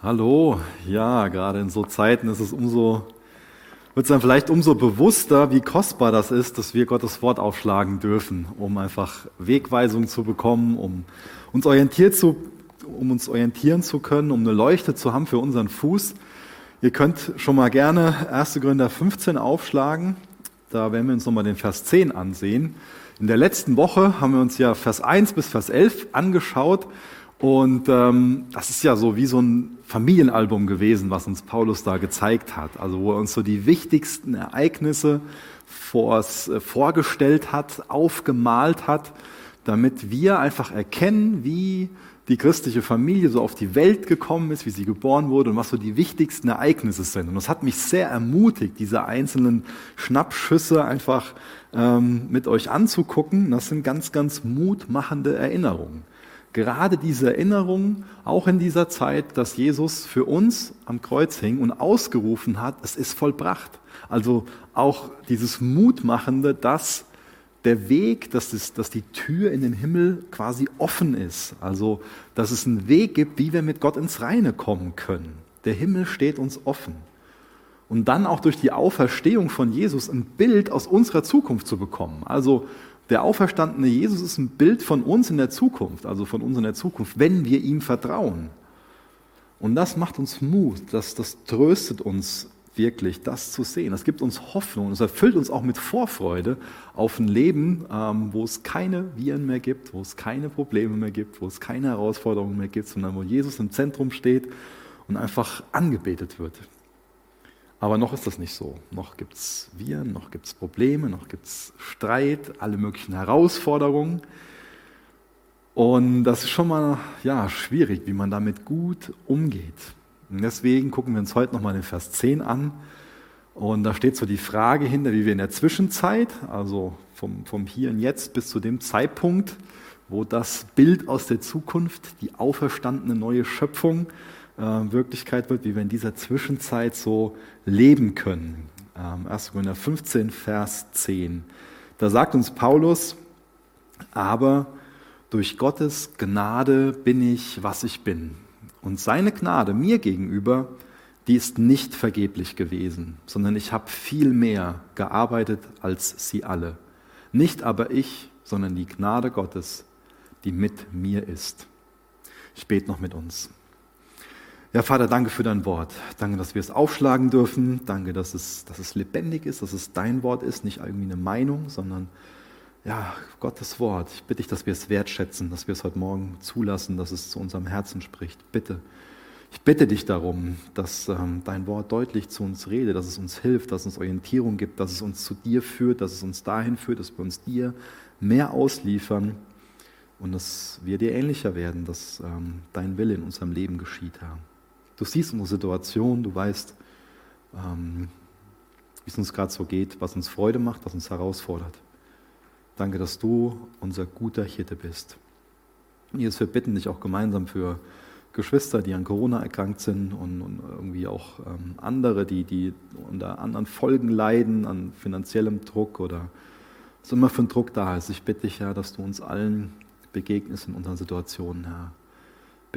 Hallo, ja, gerade in so Zeiten ist es umso, wird es dann vielleicht umso bewusster, wie kostbar das ist, dass wir Gottes Wort aufschlagen dürfen, um einfach Wegweisung zu bekommen, um uns orientiert zu, um uns orientieren zu können, um eine Leuchte zu haben für unseren Fuß. Ihr könnt schon mal gerne 1. Gründer 15 aufschlagen. Da werden wir uns nochmal den Vers 10 ansehen. In der letzten Woche haben wir uns ja Vers 1 bis Vers 11 angeschaut und ähm, das ist ja so wie so ein Familienalbum gewesen, was uns Paulus da gezeigt hat. Also wo er uns so die wichtigsten Ereignisse vors, äh, vorgestellt hat, aufgemalt hat, damit wir einfach erkennen, wie die christliche Familie so auf die Welt gekommen ist, wie sie geboren wurde und was so die wichtigsten Ereignisse sind. Und das hat mich sehr ermutigt, diese einzelnen Schnappschüsse einfach ähm, mit euch anzugucken. Das sind ganz, ganz mutmachende Erinnerungen gerade diese Erinnerung, auch in dieser Zeit, dass Jesus für uns am Kreuz hing und ausgerufen hat, es ist vollbracht. Also auch dieses Mutmachende, dass der Weg, dass, das, dass die Tür in den Himmel quasi offen ist. Also, dass es einen Weg gibt, wie wir mit Gott ins Reine kommen können. Der Himmel steht uns offen. Und dann auch durch die Auferstehung von Jesus ein Bild aus unserer Zukunft zu bekommen. Also der auferstandene Jesus ist ein Bild von uns in der Zukunft, also von uns in der Zukunft, wenn wir ihm vertrauen. Und das macht uns Mut, das, das tröstet uns wirklich, das zu sehen. Das gibt uns Hoffnung, es erfüllt uns auch mit Vorfreude auf ein Leben, ähm, wo es keine Viren mehr gibt, wo es keine Probleme mehr gibt, wo es keine Herausforderungen mehr gibt, sondern wo Jesus im Zentrum steht und einfach angebetet wird. Aber noch ist das nicht so. Noch gibt es Viren, noch gibt es Probleme, noch gibt es Streit, alle möglichen Herausforderungen. Und das ist schon mal ja, schwierig, wie man damit gut umgeht. Und deswegen gucken wir uns heute nochmal den Vers 10 an. Und da steht so die Frage hinter, wie wir in der Zwischenzeit, also vom, vom Hier und Jetzt bis zu dem Zeitpunkt, wo das Bild aus der Zukunft, die auferstandene neue Schöpfung, äh, Wirklichkeit wird, wie wir in dieser Zwischenzeit so leben können. 1. Ähm, Korinther 15, Vers 10. Da sagt uns Paulus, aber durch Gottes Gnade bin ich, was ich bin. Und seine Gnade mir gegenüber, die ist nicht vergeblich gewesen, sondern ich habe viel mehr gearbeitet als sie alle. Nicht aber ich, sondern die Gnade Gottes, die mit mir ist. Ich bete noch mit uns. Ja, Vater, danke für dein Wort. Danke, dass wir es aufschlagen dürfen. Danke, dass es, dass es lebendig ist, dass es dein Wort ist, nicht irgendwie eine Meinung, sondern ja, Gottes Wort. Ich bitte dich, dass wir es wertschätzen, dass wir es heute Morgen zulassen, dass es zu unserem Herzen spricht. Bitte. Ich bitte dich darum, dass ähm, dein Wort deutlich zu uns redet, dass es uns hilft, dass es uns Orientierung gibt, dass es uns zu dir führt, dass es uns dahin führt, dass wir uns dir mehr ausliefern und dass wir dir ähnlicher werden, dass ähm, dein Wille in unserem Leben geschieht, Herr. Du siehst unsere Situation, du weißt, ähm, wie es uns gerade so geht, was uns Freude macht, was uns herausfordert. Danke, dass du unser guter Hirte bist. Jesus, wir bitten dich auch gemeinsam für Geschwister, die an Corona erkrankt sind und, und irgendwie auch ähm, andere, die, die unter anderen Folgen leiden, an finanziellem Druck oder was immer für ein Druck da ist. Ich bitte dich, Herr, dass du uns allen begegnest in unseren Situationen, Herr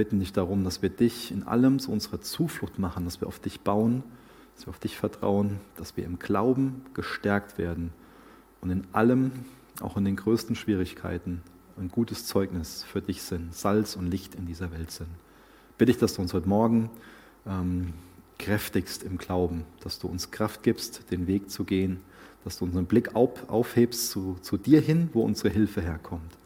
bitten dich darum, dass wir dich in allem zu unserer Zuflucht machen, dass wir auf dich bauen, dass wir auf dich vertrauen, dass wir im Glauben gestärkt werden und in allem, auch in den größten Schwierigkeiten, ein gutes Zeugnis für dich sind, Salz und Licht in dieser Welt sind. Bitte ich, dass du uns heute Morgen ähm, kräftigst im Glauben, dass du uns Kraft gibst, den Weg zu gehen, dass du unseren Blick auf, aufhebst zu, zu dir hin, wo unsere Hilfe herkommt.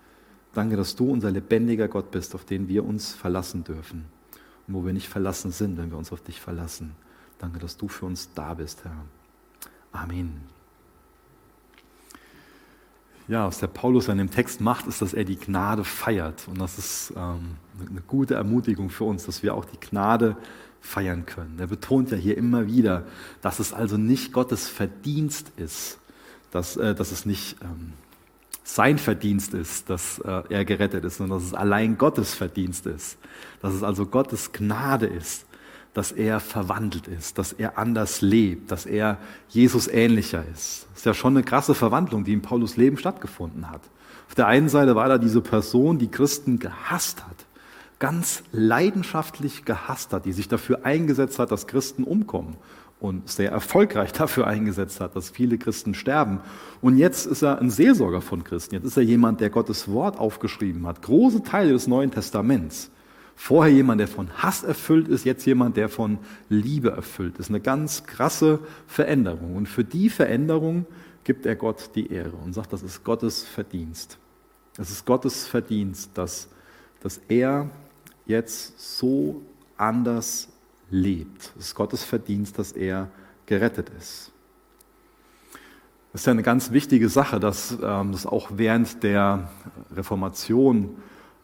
Danke, dass du unser lebendiger Gott bist, auf den wir uns verlassen dürfen. Und wo wir nicht verlassen sind, wenn wir uns auf dich verlassen. Danke, dass du für uns da bist, Herr. Amen. Ja, was der Paulus an dem Text macht, ist, dass er die Gnade feiert. Und das ist ähm, eine gute Ermutigung für uns, dass wir auch die Gnade feiern können. Er betont ja hier immer wieder, dass es also nicht Gottes Verdienst ist, dass, äh, dass es nicht ähm, sein Verdienst ist, dass äh, er gerettet ist, sondern dass es allein Gottes Verdienst ist. Dass es also Gottes Gnade ist, dass er verwandelt ist, dass er anders lebt, dass er Jesus ähnlicher ist. Das ist ja schon eine krasse Verwandlung, die in Paulus Leben stattgefunden hat. Auf der einen Seite war da diese Person, die Christen gehasst hat, ganz leidenschaftlich gehasst hat, die sich dafür eingesetzt hat, dass Christen umkommen und sehr erfolgreich dafür eingesetzt hat, dass viele Christen sterben. Und jetzt ist er ein Seelsorger von Christen. Jetzt ist er jemand, der Gottes Wort aufgeschrieben hat. Große Teile des Neuen Testaments. Vorher jemand, der von Hass erfüllt ist, jetzt jemand, der von Liebe erfüllt ist. Eine ganz krasse Veränderung. Und für die Veränderung gibt er Gott die Ehre und sagt, das ist Gottes Verdienst. Es ist Gottes Verdienst, dass, dass er jetzt so anders lebt. Es ist Gottes Verdienst, dass er gerettet ist. Das ist ja eine ganz wichtige Sache, dass ähm, das auch während der Reformation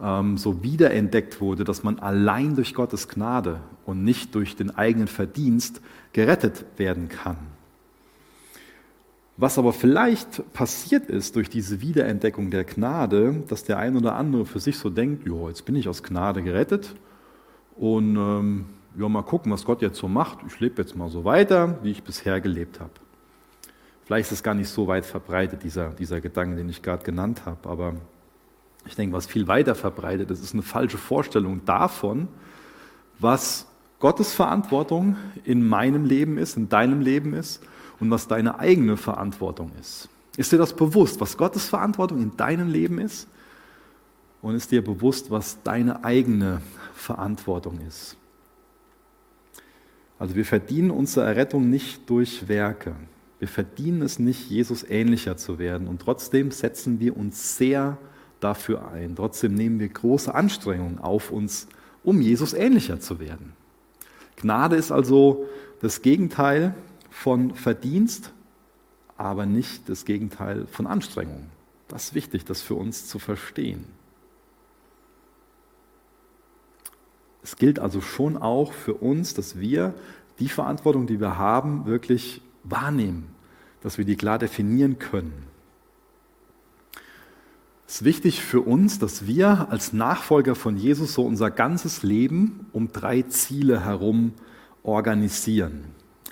ähm, so wiederentdeckt wurde, dass man allein durch Gottes Gnade und nicht durch den eigenen Verdienst gerettet werden kann. Was aber vielleicht passiert ist durch diese Wiederentdeckung der Gnade, dass der ein oder andere für sich so denkt, jo, jetzt bin ich aus Gnade gerettet und ähm, ja, mal gucken, was Gott jetzt so macht. Ich lebe jetzt mal so weiter, wie ich bisher gelebt habe. Vielleicht ist es gar nicht so weit verbreitet, dieser, dieser Gedanke, den ich gerade genannt habe, aber ich denke, was viel weiter verbreitet ist, ist eine falsche Vorstellung davon, was Gottes Verantwortung in meinem Leben ist, in deinem Leben ist und was deine eigene Verantwortung ist. Ist dir das bewusst, was Gottes Verantwortung in deinem Leben ist? Und ist dir bewusst, was deine eigene Verantwortung ist? Also wir verdienen unsere Errettung nicht durch Werke. Wir verdienen es nicht, Jesus ähnlicher zu werden. Und trotzdem setzen wir uns sehr dafür ein. Trotzdem nehmen wir große Anstrengungen auf uns, um Jesus ähnlicher zu werden. Gnade ist also das Gegenteil von Verdienst, aber nicht das Gegenteil von Anstrengung. Das ist wichtig, das für uns zu verstehen. Es gilt also schon auch für uns, dass wir die Verantwortung, die wir haben, wirklich wahrnehmen, dass wir die klar definieren können. Es ist wichtig für uns, dass wir als Nachfolger von Jesus so unser ganzes Leben um drei Ziele herum organisieren.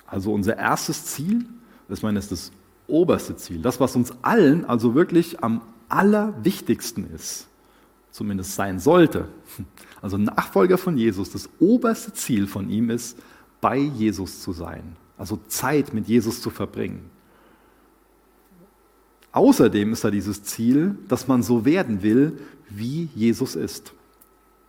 Also unser erstes Ziel, das meine ist das oberste Ziel, das, was uns allen also wirklich am allerwichtigsten ist, zumindest sein sollte. Also Nachfolger von Jesus, das oberste Ziel von ihm ist, bei Jesus zu sein, also Zeit mit Jesus zu verbringen. Außerdem ist da dieses Ziel, dass man so werden will, wie Jesus ist.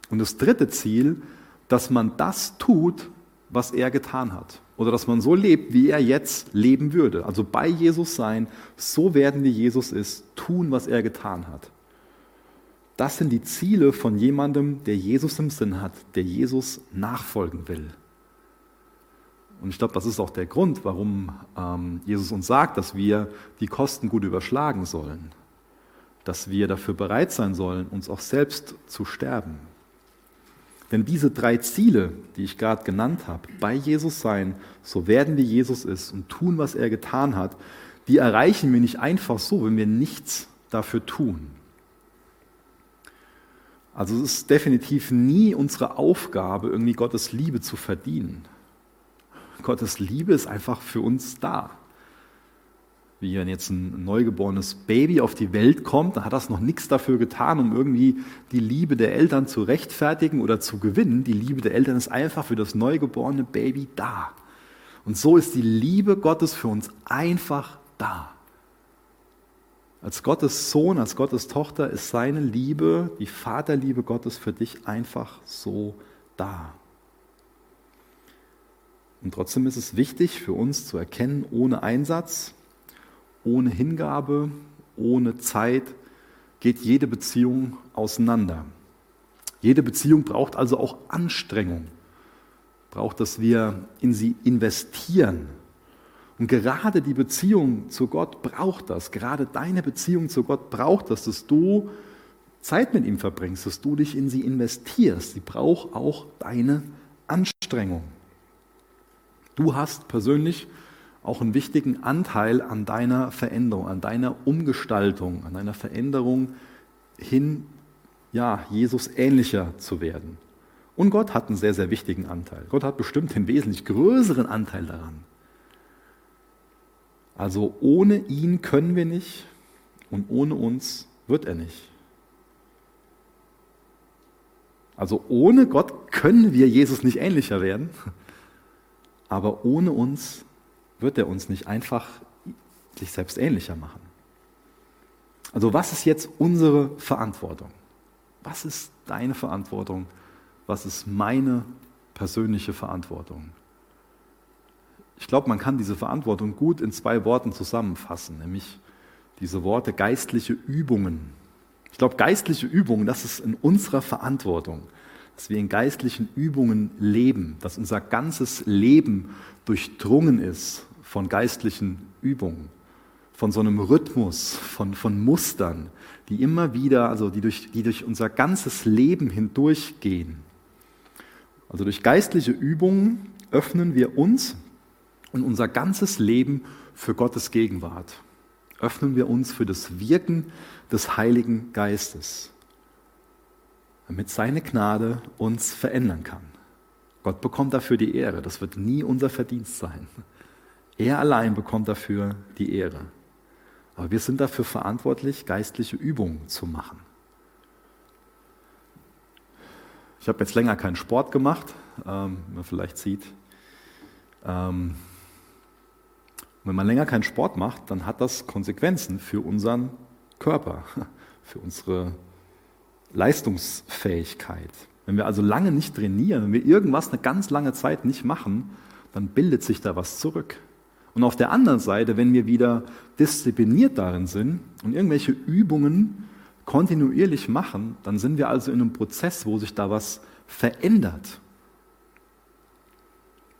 Und das dritte Ziel, dass man das tut, was er getan hat. Oder dass man so lebt, wie er jetzt leben würde. Also bei Jesus sein, so werden, wie Jesus ist, tun, was er getan hat. Das sind die Ziele von jemandem, der Jesus im Sinn hat, der Jesus nachfolgen will. Und ich glaube, das ist auch der Grund, warum ähm, Jesus uns sagt, dass wir die Kosten gut überschlagen sollen. Dass wir dafür bereit sein sollen, uns auch selbst zu sterben. Denn diese drei Ziele, die ich gerade genannt habe, bei Jesus sein, so werden wie Jesus ist und tun, was er getan hat, die erreichen wir nicht einfach so, wenn wir nichts dafür tun. Also es ist definitiv nie unsere Aufgabe, irgendwie Gottes Liebe zu verdienen. Gottes Liebe ist einfach für uns da wie wenn jetzt ein neugeborenes Baby auf die Welt kommt, dann hat das noch nichts dafür getan, um irgendwie die Liebe der Eltern zu rechtfertigen oder zu gewinnen. Die Liebe der Eltern ist einfach für das neugeborene Baby da. Und so ist die Liebe Gottes für uns einfach da. Als Gottes Sohn, als Gottes Tochter ist seine Liebe, die Vaterliebe Gottes für dich einfach so da. Und trotzdem ist es wichtig für uns zu erkennen, ohne Einsatz, ohne Hingabe, ohne Zeit geht jede Beziehung auseinander. Jede Beziehung braucht also auch Anstrengung, braucht, dass wir in sie investieren. Und gerade die Beziehung zu Gott braucht das, gerade deine Beziehung zu Gott braucht das, dass du Zeit mit ihm verbringst, dass du dich in sie investierst. Sie braucht auch deine Anstrengung. Du hast persönlich auch einen wichtigen Anteil an deiner Veränderung, an deiner Umgestaltung, an deiner Veränderung hin, ja, Jesus ähnlicher zu werden. Und Gott hat einen sehr, sehr wichtigen Anteil. Gott hat bestimmt den wesentlich größeren Anteil daran. Also ohne ihn können wir nicht und ohne uns wird er nicht. Also ohne Gott können wir Jesus nicht ähnlicher werden, aber ohne uns wird er uns nicht einfach sich selbst ähnlicher machen. Also was ist jetzt unsere Verantwortung? Was ist deine Verantwortung? Was ist meine persönliche Verantwortung? Ich glaube, man kann diese Verantwortung gut in zwei Worten zusammenfassen, nämlich diese Worte geistliche Übungen. Ich glaube, geistliche Übungen, das ist in unserer Verantwortung, dass wir in geistlichen Übungen leben, dass unser ganzes Leben durchdrungen ist von geistlichen Übungen, von so einem Rhythmus, von, von Mustern, die immer wieder, also die durch, die durch unser ganzes Leben hindurchgehen. Also durch geistliche Übungen öffnen wir uns und unser ganzes Leben für Gottes Gegenwart. Öffnen wir uns für das Wirken des Heiligen Geistes, damit seine Gnade uns verändern kann. Gott bekommt dafür die Ehre. Das wird nie unser Verdienst sein. Er allein bekommt dafür die Ehre. Aber wir sind dafür verantwortlich, geistliche Übungen zu machen. Ich habe jetzt länger keinen Sport gemacht, ähm, man vielleicht sieht. Ähm, wenn man länger keinen Sport macht, dann hat das Konsequenzen für unseren Körper, für unsere Leistungsfähigkeit. Wenn wir also lange nicht trainieren, wenn wir irgendwas eine ganz lange Zeit nicht machen, dann bildet sich da was zurück. Und auf der anderen Seite, wenn wir wieder diszipliniert darin sind und irgendwelche Übungen kontinuierlich machen, dann sind wir also in einem Prozess, wo sich da was verändert.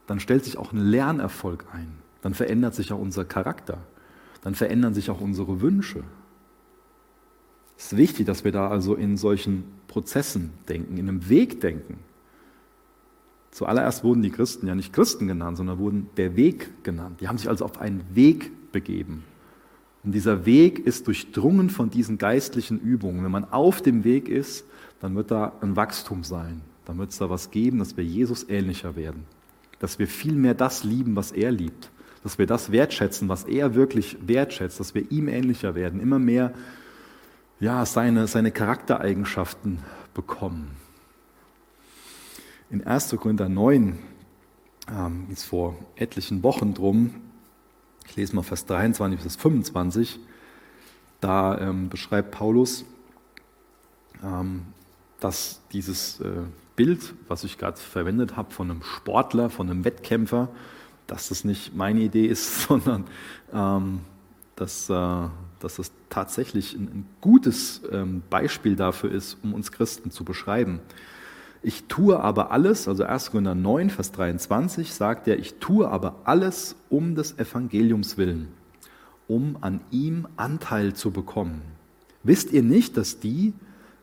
Dann stellt sich auch ein Lernerfolg ein. Dann verändert sich auch unser Charakter. Dann verändern sich auch unsere Wünsche. Es ist wichtig, dass wir da also in solchen Prozessen denken, in einem Weg denken. Zuallererst wurden die Christen ja nicht Christen genannt, sondern wurden der Weg genannt. Die haben sich also auf einen Weg begeben. Und dieser Weg ist durchdrungen von diesen geistlichen Übungen. Wenn man auf dem Weg ist, dann wird da ein Wachstum sein. Dann wird es da was geben, dass wir Jesus ähnlicher werden. Dass wir viel mehr das lieben, was er liebt. Dass wir das wertschätzen, was er wirklich wertschätzt. Dass wir ihm ähnlicher werden. Immer mehr ja, seine, seine Charaktereigenschaften bekommen. In 1. Korinther 9 ähm, ist vor etlichen Wochen drum, ich lese mal Vers 23 bis 25, da ähm, beschreibt Paulus, ähm, dass dieses äh, Bild, was ich gerade verwendet habe, von einem Sportler, von einem Wettkämpfer, dass das nicht meine Idee ist, sondern ähm, dass, äh, dass das tatsächlich ein, ein gutes ähm, Beispiel dafür ist, um uns Christen zu beschreiben. Ich tue aber alles, also 1. Korinther 9, Vers 23 sagt er, ich tue aber alles um des Evangeliums willen, um an ihm Anteil zu bekommen. Wisst ihr nicht, dass die,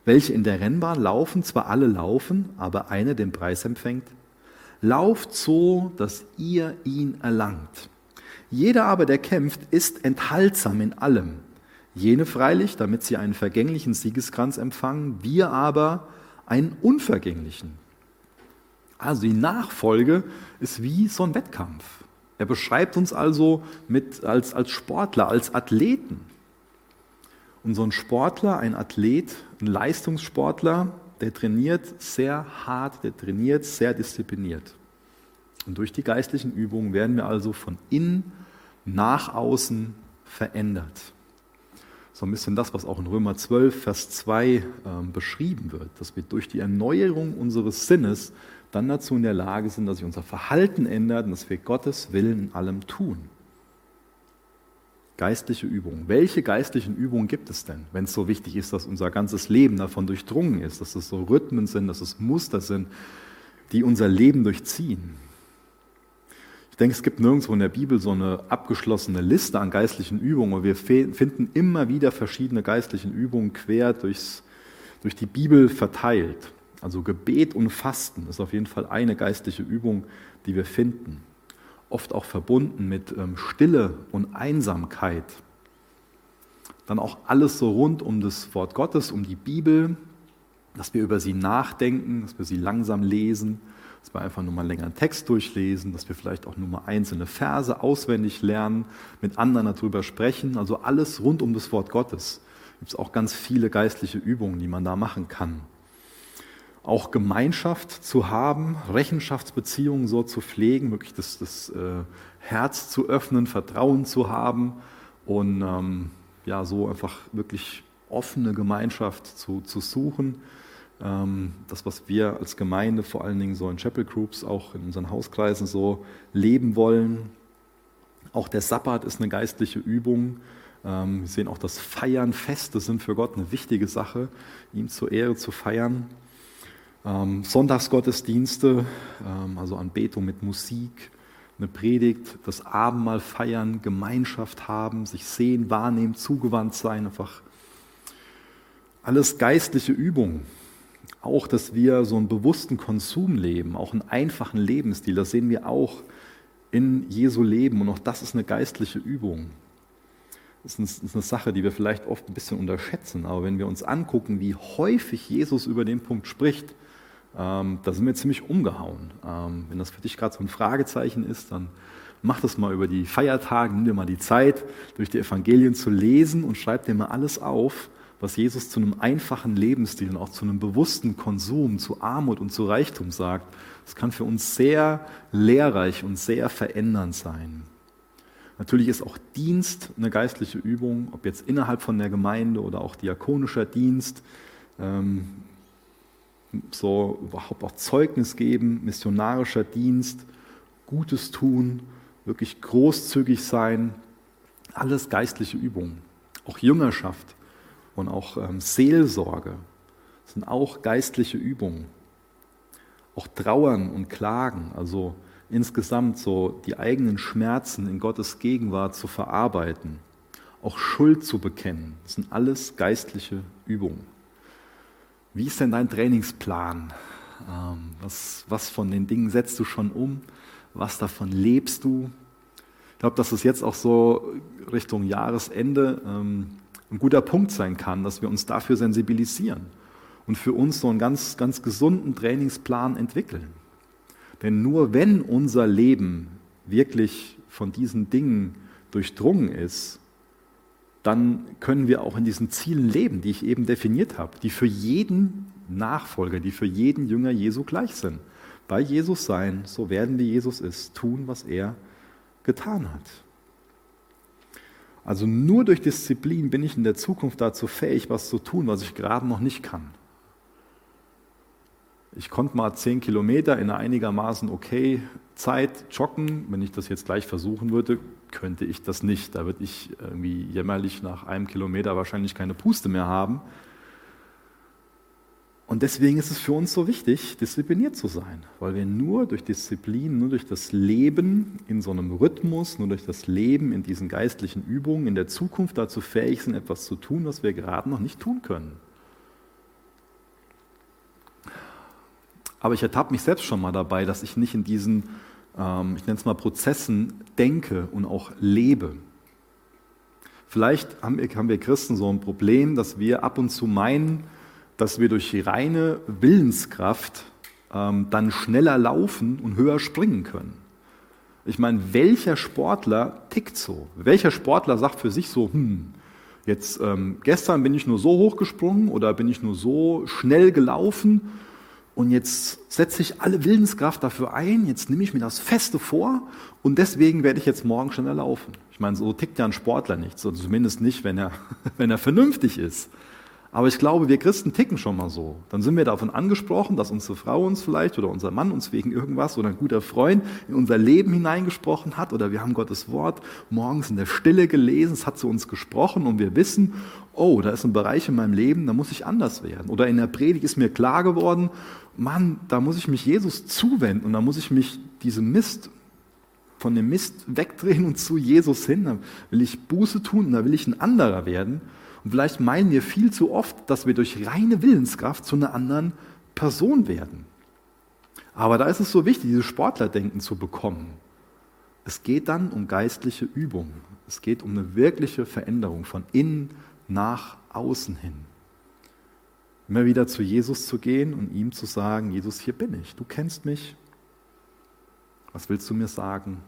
welche in der Rennbahn laufen, zwar alle laufen, aber einer den Preis empfängt? Lauft so, dass ihr ihn erlangt. Jeder aber, der kämpft, ist enthaltsam in allem. Jene freilich, damit sie einen vergänglichen Siegeskranz empfangen, wir aber einen unvergänglichen. Also die Nachfolge ist wie so ein Wettkampf. Er beschreibt uns also mit, als, als Sportler, als Athleten. Und so ein Sportler, ein Athlet, ein Leistungssportler, der trainiert sehr hart, der trainiert sehr diszipliniert. Und durch die geistlichen Übungen werden wir also von innen nach außen verändert. So ein bisschen das, was auch in Römer 12, Vers 2 äh, beschrieben wird, dass wir durch die Erneuerung unseres Sinnes dann dazu in der Lage sind, dass sich unser Verhalten ändert und dass wir Gottes Willen in allem tun. Geistliche Übungen. Welche geistlichen Übungen gibt es denn, wenn es so wichtig ist, dass unser ganzes Leben davon durchdrungen ist, dass es so Rhythmen sind, dass es Muster sind, die unser Leben durchziehen? denke, es gibt nirgendwo in der Bibel so eine abgeschlossene Liste an geistlichen Übungen. Und wir finden immer wieder verschiedene geistlichen Übungen quer durchs, durch die Bibel verteilt. Also Gebet und Fasten ist auf jeden Fall eine geistliche Übung, die wir finden. Oft auch verbunden mit ähm, Stille und Einsamkeit. Dann auch alles so rund um das Wort Gottes, um die Bibel, dass wir über sie nachdenken, dass wir sie langsam lesen dass wir einfach nur mal länger einen Text durchlesen, dass wir vielleicht auch nur mal einzelne Verse auswendig lernen, mit anderen darüber sprechen. Also alles rund um das Wort Gottes. Gibt es auch ganz viele geistliche Übungen, die man da machen kann. Auch Gemeinschaft zu haben, Rechenschaftsbeziehungen so zu pflegen, wirklich das, das äh, Herz zu öffnen, Vertrauen zu haben und ähm, ja, so einfach wirklich offene Gemeinschaft zu, zu suchen. Ähm, das, was wir als Gemeinde, vor allen Dingen so in Chapel Groups, auch in unseren Hauskreisen so leben wollen. Auch der Sabbat ist eine geistliche Übung. Ähm, wir sehen auch das Feiern, Feste sind für Gott eine wichtige Sache, ihm zur Ehre zu feiern. Ähm, Sonntagsgottesdienste, also Anbetung mit Musik, eine Predigt, das Abendmahl feiern, Gemeinschaft haben, sich sehen, wahrnehmen, zugewandt sein, einfach alles geistliche Übungen. Auch, dass wir so einen bewussten Konsum leben, auch einen einfachen Lebensstil, das sehen wir auch in Jesu Leben. Und auch das ist eine geistliche Übung. Das ist eine Sache, die wir vielleicht oft ein bisschen unterschätzen. Aber wenn wir uns angucken, wie häufig Jesus über den Punkt spricht, ähm, da sind wir ziemlich umgehauen. Ähm, wenn das für dich gerade so ein Fragezeichen ist, dann mach das mal über die Feiertage, nimm dir mal die Zeit, durch die Evangelien zu lesen und schreib dir mal alles auf, was Jesus zu einem einfachen Lebensstil und auch zu einem bewussten Konsum, zu Armut und zu Reichtum sagt. Das kann für uns sehr lehrreich und sehr verändernd sein. Natürlich ist auch Dienst eine geistliche Übung, ob jetzt innerhalb von der Gemeinde oder auch diakonischer Dienst. Ähm, so überhaupt auch Zeugnis geben, missionarischer Dienst, Gutes tun, wirklich großzügig sein, alles geistliche Übungen. Auch Jüngerschaft und auch ähm, Seelsorge sind auch geistliche Übungen. Auch Trauern und Klagen, also insgesamt so die eigenen Schmerzen in Gottes Gegenwart zu verarbeiten, auch Schuld zu bekennen, sind alles geistliche Übungen. Wie ist denn dein Trainingsplan? Ähm, was, was von den Dingen setzt du schon um? Was davon lebst du? Ich glaube, dass es jetzt auch so Richtung Jahresende ähm, ein guter Punkt sein kann, dass wir uns dafür sensibilisieren und für uns so einen ganz, ganz gesunden Trainingsplan entwickeln. Denn nur wenn unser Leben wirklich von diesen Dingen durchdrungen ist, dann können wir auch in diesen Zielen leben, die ich eben definiert habe, die für jeden Nachfolger, die für jeden Jünger Jesu gleich sind. Bei Jesus sein, so werden wie Jesus ist, tun, was er getan hat. Also nur durch Disziplin bin ich in der Zukunft dazu fähig, was zu tun, was ich gerade noch nicht kann. Ich konnte mal zehn Kilometer in einer einigermaßen okay Zeit joggen. Wenn ich das jetzt gleich versuchen würde, könnte ich das nicht. Da würde ich irgendwie jämmerlich nach einem Kilometer wahrscheinlich keine Puste mehr haben. Und deswegen ist es für uns so wichtig, diszipliniert zu sein, weil wir nur durch Disziplin, nur durch das Leben in so einem Rhythmus, nur durch das Leben in diesen geistlichen Übungen in der Zukunft dazu fähig sind, etwas zu tun, was wir gerade noch nicht tun können. Aber ich ertappe mich selbst schon mal dabei, dass ich nicht in diesen, ähm, ich nenne es mal Prozessen, denke und auch lebe. Vielleicht haben wir, haben wir Christen so ein Problem, dass wir ab und zu meinen, dass wir durch reine Willenskraft ähm, dann schneller laufen und höher springen können. Ich meine, welcher Sportler tickt so? Welcher Sportler sagt für sich so, hm, jetzt ähm, gestern bin ich nur so hoch gesprungen oder bin ich nur so schnell gelaufen und jetzt setze ich alle Willenskraft dafür ein, jetzt nehme ich mir das Feste vor und deswegen werde ich jetzt morgen schneller laufen. Ich meine, so tickt ja ein Sportler nicht, so zumindest nicht, wenn er, wenn er vernünftig ist. Aber ich glaube, wir Christen ticken schon mal so. Dann sind wir davon angesprochen, dass unsere Frau uns vielleicht oder unser Mann uns wegen irgendwas oder ein guter Freund in unser Leben hineingesprochen hat oder wir haben Gottes Wort morgens in der Stille gelesen, es hat zu uns gesprochen und wir wissen, oh, da ist ein Bereich in meinem Leben, da muss ich anders werden. Oder in der Predigt ist mir klar geworden, Mann, da muss ich mich Jesus zuwenden und da muss ich mich diesem Mist von dem Mist wegdrehen und zu Jesus hin. Da will ich Buße tun und da will ich ein anderer werden. Und vielleicht meinen wir viel zu oft, dass wir durch reine Willenskraft zu einer anderen Person werden. Aber da ist es so wichtig, dieses Sportlerdenken zu bekommen. Es geht dann um geistliche Übung. Es geht um eine wirkliche Veränderung von innen nach außen hin. Immer wieder zu Jesus zu gehen und ihm zu sagen, Jesus, hier bin ich, du kennst mich. Was willst du mir sagen?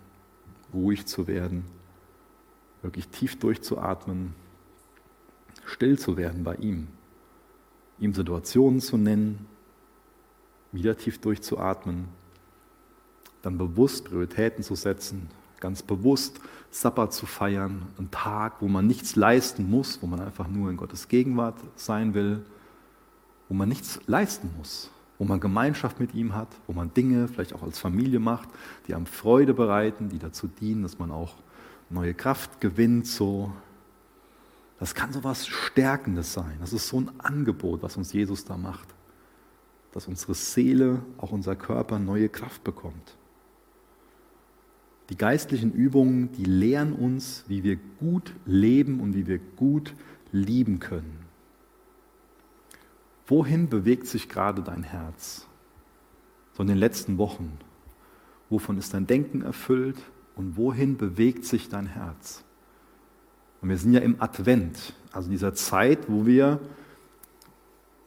Ruhig zu werden, wirklich tief durchzuatmen, still zu werden bei ihm, ihm Situationen zu nennen, wieder tief durchzuatmen, dann bewusst Prioritäten zu setzen, ganz bewusst Sabbat zu feiern, einen Tag, wo man nichts leisten muss, wo man einfach nur in Gottes Gegenwart sein will, wo man nichts leisten muss, wo man Gemeinschaft mit ihm hat, wo man Dinge vielleicht auch als Familie macht, die einem Freude bereiten, die dazu dienen, dass man auch neue Kraft gewinnt, so. Das kann so was Stärkendes sein. Das ist so ein Angebot, was uns Jesus da macht. Dass unsere Seele, auch unser Körper neue Kraft bekommt. Die geistlichen Übungen, die lehren uns, wie wir gut leben und wie wir gut lieben können. Wohin bewegt sich gerade dein Herz? So in den letzten Wochen. Wovon ist dein Denken erfüllt und wohin bewegt sich dein Herz? Und wir sind ja im Advent, also dieser Zeit, wo wir,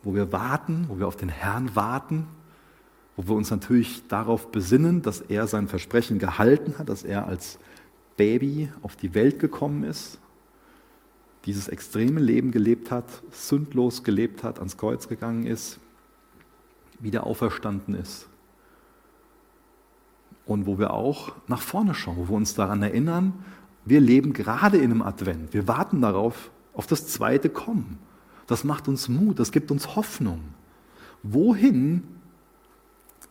wo wir warten, wo wir auf den Herrn warten, wo wir uns natürlich darauf besinnen, dass er sein Versprechen gehalten hat, dass er als Baby auf die Welt gekommen ist, dieses extreme Leben gelebt hat, sündlos gelebt hat, ans Kreuz gegangen ist, wieder auferstanden ist. Und wo wir auch nach vorne schauen, wo wir uns daran erinnern, wir leben gerade in einem Advent. Wir warten darauf, auf das zweite Kommen. Das macht uns Mut, das gibt uns Hoffnung. Wohin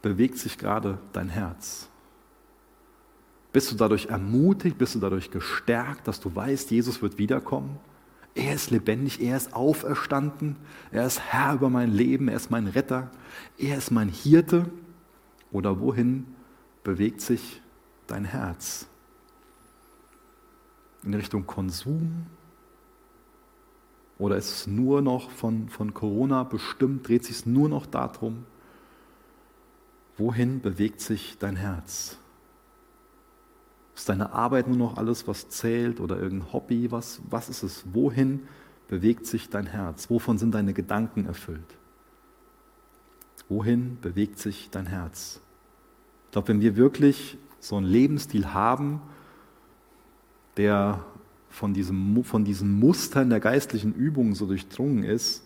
bewegt sich gerade dein Herz? Bist du dadurch ermutigt, bist du dadurch gestärkt, dass du weißt, Jesus wird wiederkommen? Er ist lebendig, er ist auferstanden, er ist Herr über mein Leben, er ist mein Retter, er ist mein Hirte. Oder wohin bewegt sich dein Herz? In Richtung Konsum? Oder ist es nur noch von, von Corona bestimmt? Dreht sich es nur noch darum? Wohin bewegt sich dein Herz? Ist deine Arbeit nur noch alles, was zählt oder irgendein Hobby? Was, was ist es? Wohin bewegt sich dein Herz? Wovon sind deine Gedanken erfüllt? Wohin bewegt sich dein Herz? Ich glaube, wenn wir wirklich so einen Lebensstil haben, der von diesem, von diesen Mustern der geistlichen Übungen so durchdrungen ist,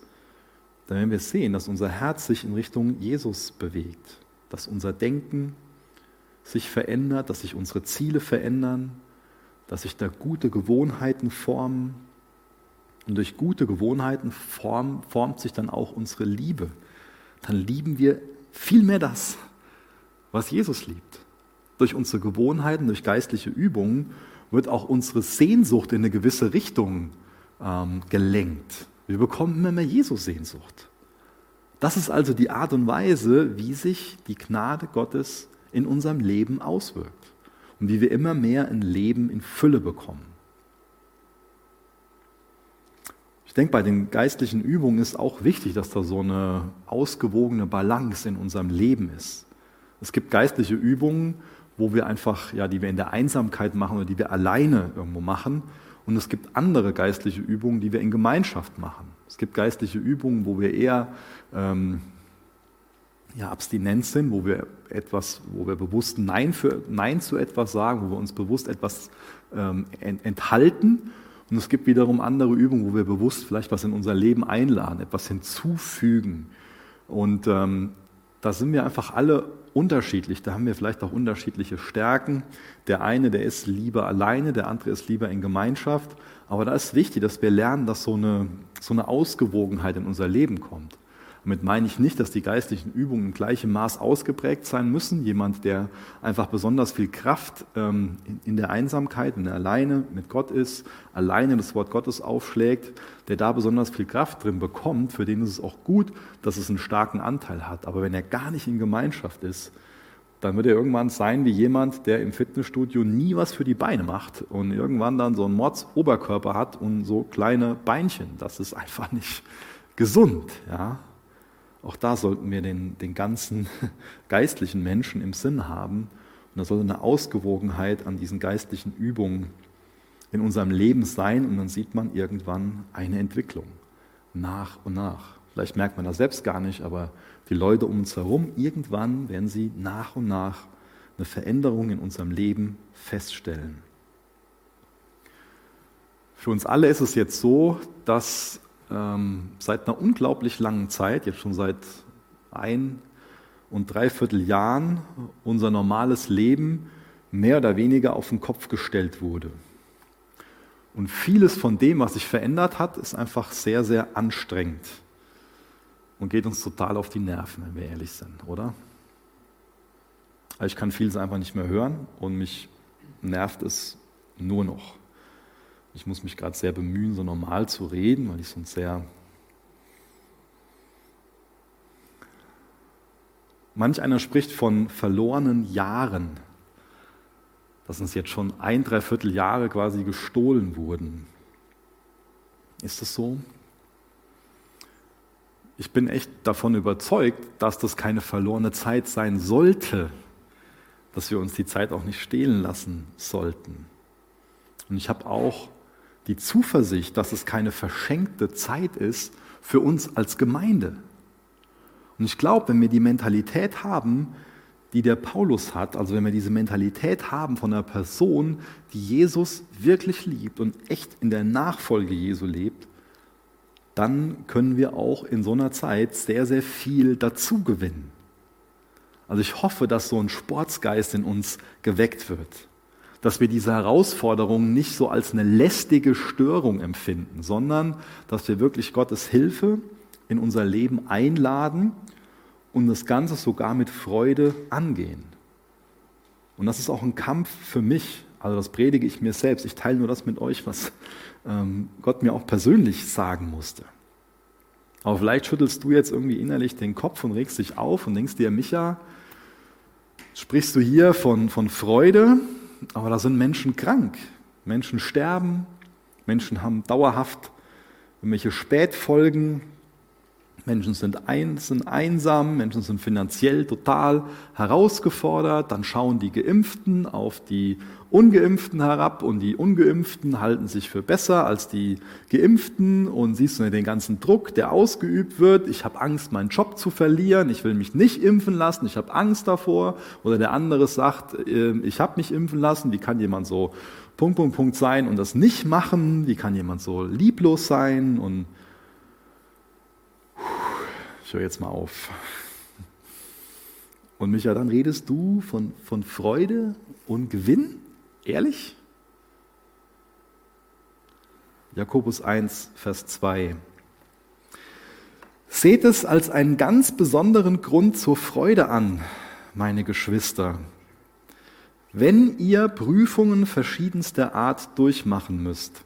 dann werden wir sehen, dass unser Herz sich in Richtung Jesus bewegt, dass unser Denken sich verändert, dass sich unsere Ziele verändern, dass sich da gute Gewohnheiten formen. Und durch gute Gewohnheiten form, formt sich dann auch unsere Liebe. Dann lieben wir viel mehr das, was Jesus liebt. Durch unsere Gewohnheiten, durch geistliche Übungen wird auch unsere Sehnsucht in eine gewisse Richtung ähm, gelenkt. Wir bekommen immer mehr Jesus-Sehnsucht. Das ist also die Art und Weise, wie sich die Gnade Gottes in unserem Leben auswirkt und wie wir immer mehr ein Leben in Fülle bekommen. Ich denke, bei den geistlichen Übungen ist auch wichtig, dass da so eine ausgewogene Balance in unserem Leben ist. Es gibt geistliche Übungen, wo wir einfach, ja, die wir in der Einsamkeit machen oder die wir alleine irgendwo machen. Und es gibt andere geistliche Übungen, die wir in Gemeinschaft machen. Es gibt geistliche Übungen, wo wir eher ähm, ja, Abstinenz sind, wo wir etwas, wo wir bewusst Nein, für, Nein zu etwas sagen, wo wir uns bewusst etwas ähm, enthalten. Und es gibt wiederum andere Übungen, wo wir bewusst vielleicht was in unser Leben einladen, etwas hinzufügen. Und ähm, da sind wir einfach alle unterschiedlich. Da haben wir vielleicht auch unterschiedliche Stärken. Der eine, der ist lieber alleine, der andere ist lieber in Gemeinschaft. Aber da ist wichtig, dass wir lernen, dass so eine, so eine Ausgewogenheit in unser Leben kommt. Damit meine ich nicht, dass die geistlichen Übungen im gleichen Maß ausgeprägt sein müssen. Jemand, der einfach besonders viel Kraft ähm, in der Einsamkeit, wenn er alleine mit Gott ist, alleine das Wort Gottes aufschlägt, der da besonders viel Kraft drin bekommt, für den ist es auch gut, dass es einen starken Anteil hat. Aber wenn er gar nicht in Gemeinschaft ist, dann wird er irgendwann sein wie jemand, der im Fitnessstudio nie was für die Beine macht und irgendwann dann so einen Mordsoberkörper hat und so kleine Beinchen. Das ist einfach nicht gesund. Ja? Auch da sollten wir den, den ganzen geistlichen Menschen im Sinn haben. Und da soll eine Ausgewogenheit an diesen geistlichen Übungen in unserem Leben sein. Und dann sieht man irgendwann eine Entwicklung. Nach und nach. Vielleicht merkt man das selbst gar nicht, aber die Leute um uns herum, irgendwann werden sie nach und nach eine Veränderung in unserem Leben feststellen. Für uns alle ist es jetzt so, dass ähm, seit einer unglaublich langen Zeit, jetzt schon seit ein und dreiviertel Jahren unser normales Leben mehr oder weniger auf den Kopf gestellt wurde. Und vieles von dem, was sich verändert hat, ist einfach sehr, sehr anstrengend und geht uns total auf die Nerven, wenn wir ehrlich sind, oder? Ich kann vieles einfach nicht mehr hören und mich nervt es nur noch. Ich muss mich gerade sehr bemühen, so normal zu reden, weil ich sonst sehr Manch einer spricht von verlorenen Jahren, dass uns jetzt schon ein, dreiviertel Jahre quasi gestohlen wurden. Ist das so? Ich bin echt davon überzeugt, dass das keine verlorene Zeit sein sollte, dass wir uns die Zeit auch nicht stehlen lassen sollten. Und ich habe auch die Zuversicht, dass es keine verschenkte Zeit ist für uns als Gemeinde. Und ich glaube, wenn wir die Mentalität haben, die der Paulus hat, also wenn wir diese Mentalität haben von einer Person, die Jesus wirklich liebt und echt in der Nachfolge Jesu lebt, dann können wir auch in so einer Zeit sehr, sehr viel dazu gewinnen. Also ich hoffe, dass so ein Sportsgeist in uns geweckt wird, dass wir diese Herausforderungen nicht so als eine lästige Störung empfinden, sondern dass wir wirklich Gottes Hilfe in unser Leben einladen und das Ganze sogar mit Freude angehen. Und das ist auch ein Kampf für mich. Also das predige ich mir selbst. Ich teile nur das mit euch, was ähm, Gott mir auch persönlich sagen musste. Aber vielleicht schüttelst du jetzt irgendwie innerlich den Kopf und regst dich auf und denkst dir, Micha, sprichst du hier von, von Freude, aber da sind Menschen krank. Menschen sterben, Menschen haben dauerhaft irgendwelche Spätfolgen, Menschen sind, ein, sind einsam, Menschen sind finanziell total herausgefordert. Dann schauen die Geimpften auf die Ungeimpften herab und die Ungeimpften halten sich für besser als die Geimpften und siehst du den ganzen Druck, der ausgeübt wird. Ich habe Angst, meinen Job zu verlieren. Ich will mich nicht impfen lassen. Ich habe Angst davor. Oder der andere sagt, ähm, ich habe mich impfen lassen. Wie kann jemand so Punkt, Punkt, Punkt sein und das nicht machen? Wie kann jemand so lieblos sein und ich höre jetzt mal auf. Und Micha, dann redest du von, von Freude und Gewinn? Ehrlich? Jakobus 1, Vers 2. Seht es als einen ganz besonderen Grund zur Freude an, meine Geschwister, wenn ihr Prüfungen verschiedenster Art durchmachen müsst.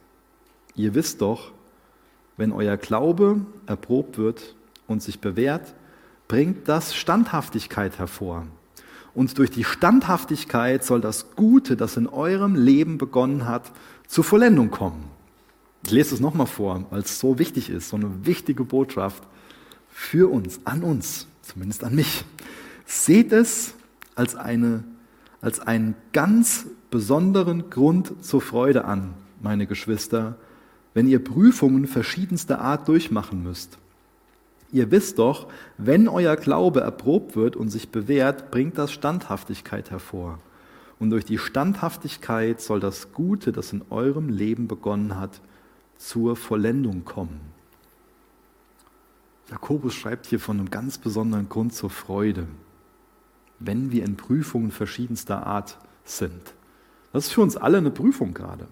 Ihr wisst doch, wenn euer Glaube erprobt wird, und sich bewährt, bringt das Standhaftigkeit hervor. Und durch die Standhaftigkeit soll das Gute, das in eurem Leben begonnen hat, zur Vollendung kommen. Ich lese es nochmal vor, weil es so wichtig ist, so eine wichtige Botschaft für uns, an uns, zumindest an mich. Seht es als, eine, als einen ganz besonderen Grund zur Freude an, meine Geschwister, wenn ihr Prüfungen verschiedenster Art durchmachen müsst Ihr wisst doch, wenn euer Glaube erprobt wird und sich bewährt, bringt das Standhaftigkeit hervor. Und durch die Standhaftigkeit soll das Gute, das in eurem Leben begonnen hat, zur Vollendung kommen. Jakobus schreibt hier von einem ganz besonderen Grund zur Freude, wenn wir in Prüfungen verschiedenster Art sind. Das ist für uns alle eine Prüfung gerade.